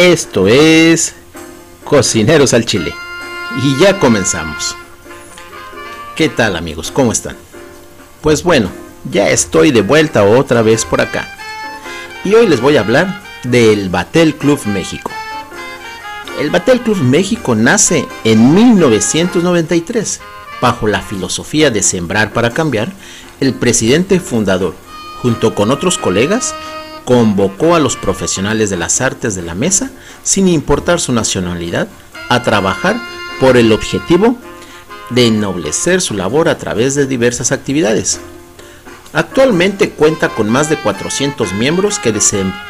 Esto es Cocineros al Chile. Y ya comenzamos. ¿Qué tal amigos? ¿Cómo están? Pues bueno, ya estoy de vuelta otra vez por acá. Y hoy les voy a hablar del Batel Club México. El Batel Club México nace en 1993 bajo la filosofía de sembrar para cambiar. El presidente fundador, junto con otros colegas, convocó a los profesionales de las artes de la mesa, sin importar su nacionalidad, a trabajar por el objetivo de ennoblecer su labor a través de diversas actividades. Actualmente cuenta con más de 400 miembros que,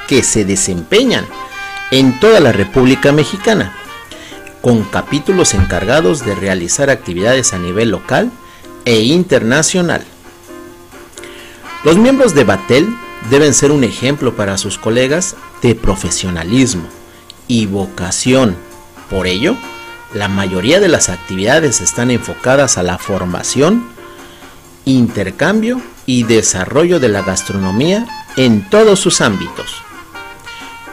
que, se desempeñan en toda la República Mexicana, con capítulos encargados de realizar actividades a nivel local e internacional. Los miembros de Batel deben ser un ejemplo para sus colegas de profesionalismo y vocación. Por ello, la mayoría de las actividades están enfocadas a la formación, intercambio y desarrollo de la gastronomía en todos sus ámbitos.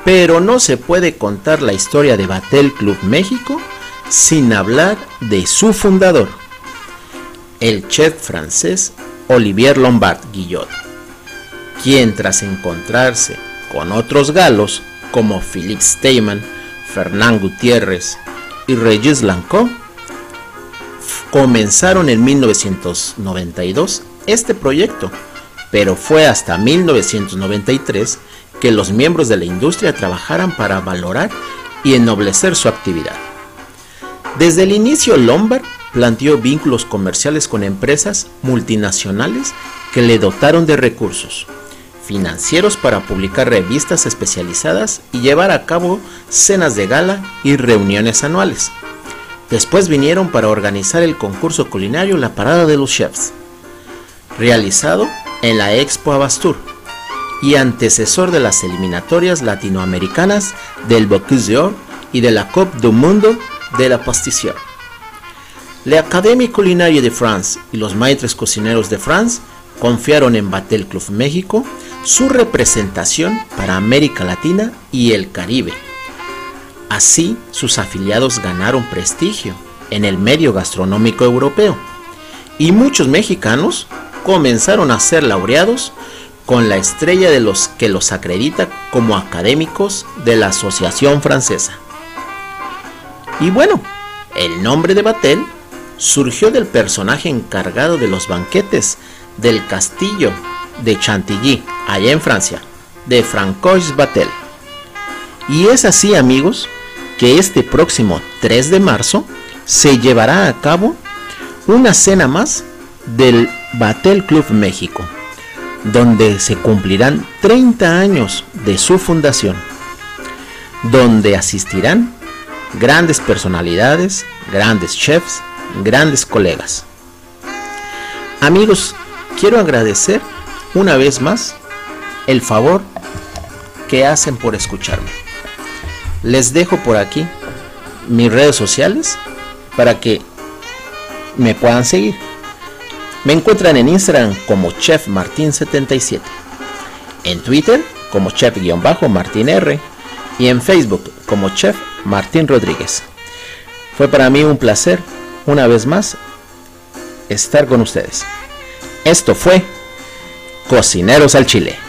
Pero no se puede contar la historia de Batel Club México sin hablar de su fundador, el chef francés Olivier Lombard Guillot quien tras encontrarse con otros galos como Philippe Steyman, Fernán Gutiérrez y Regis Lancot, comenzaron en 1992 este proyecto, pero fue hasta 1993 que los miembros de la industria trabajaran para valorar y ennoblecer su actividad. Desde el inicio, Lombard planteó vínculos comerciales con empresas multinacionales que le dotaron de recursos, financieros para publicar revistas especializadas y llevar a cabo cenas de gala y reuniones anuales. Después vinieron para organizar el concurso culinario La Parada de los Chefs, realizado en la Expo Abastur y antecesor de las eliminatorias latinoamericanas del Bocuse d'Or y de la Coupe du Mundo de la Pastissière. La Académie Culinaire de France y los maîtres cocineros de France confiaron en Batel Club México su representación para América Latina y el Caribe. Así, sus afiliados ganaron prestigio en el medio gastronómico europeo y muchos mexicanos comenzaron a ser laureados con la estrella de los que los acredita como académicos de la Asociación Francesa. Y bueno, el nombre de Batel surgió del personaje encargado de los banquetes del castillo de Chantilly, allá en Francia, de Francois Batel. Y es así, amigos, que este próximo 3 de marzo se llevará a cabo una cena más del Batel Club México, donde se cumplirán 30 años de su fundación, donde asistirán grandes personalidades, grandes chefs, grandes colegas. Amigos, quiero agradecer una vez más el favor que hacen por escucharme. Les dejo por aquí mis redes sociales para que me puedan seguir. Me encuentran en Instagram como Chef Martín 77, en Twitter como Chef-Martín R y en Facebook como Chef Martín Rodríguez. Fue para mí un placer, una vez más, estar con ustedes. Esto fue Cocineros al Chile.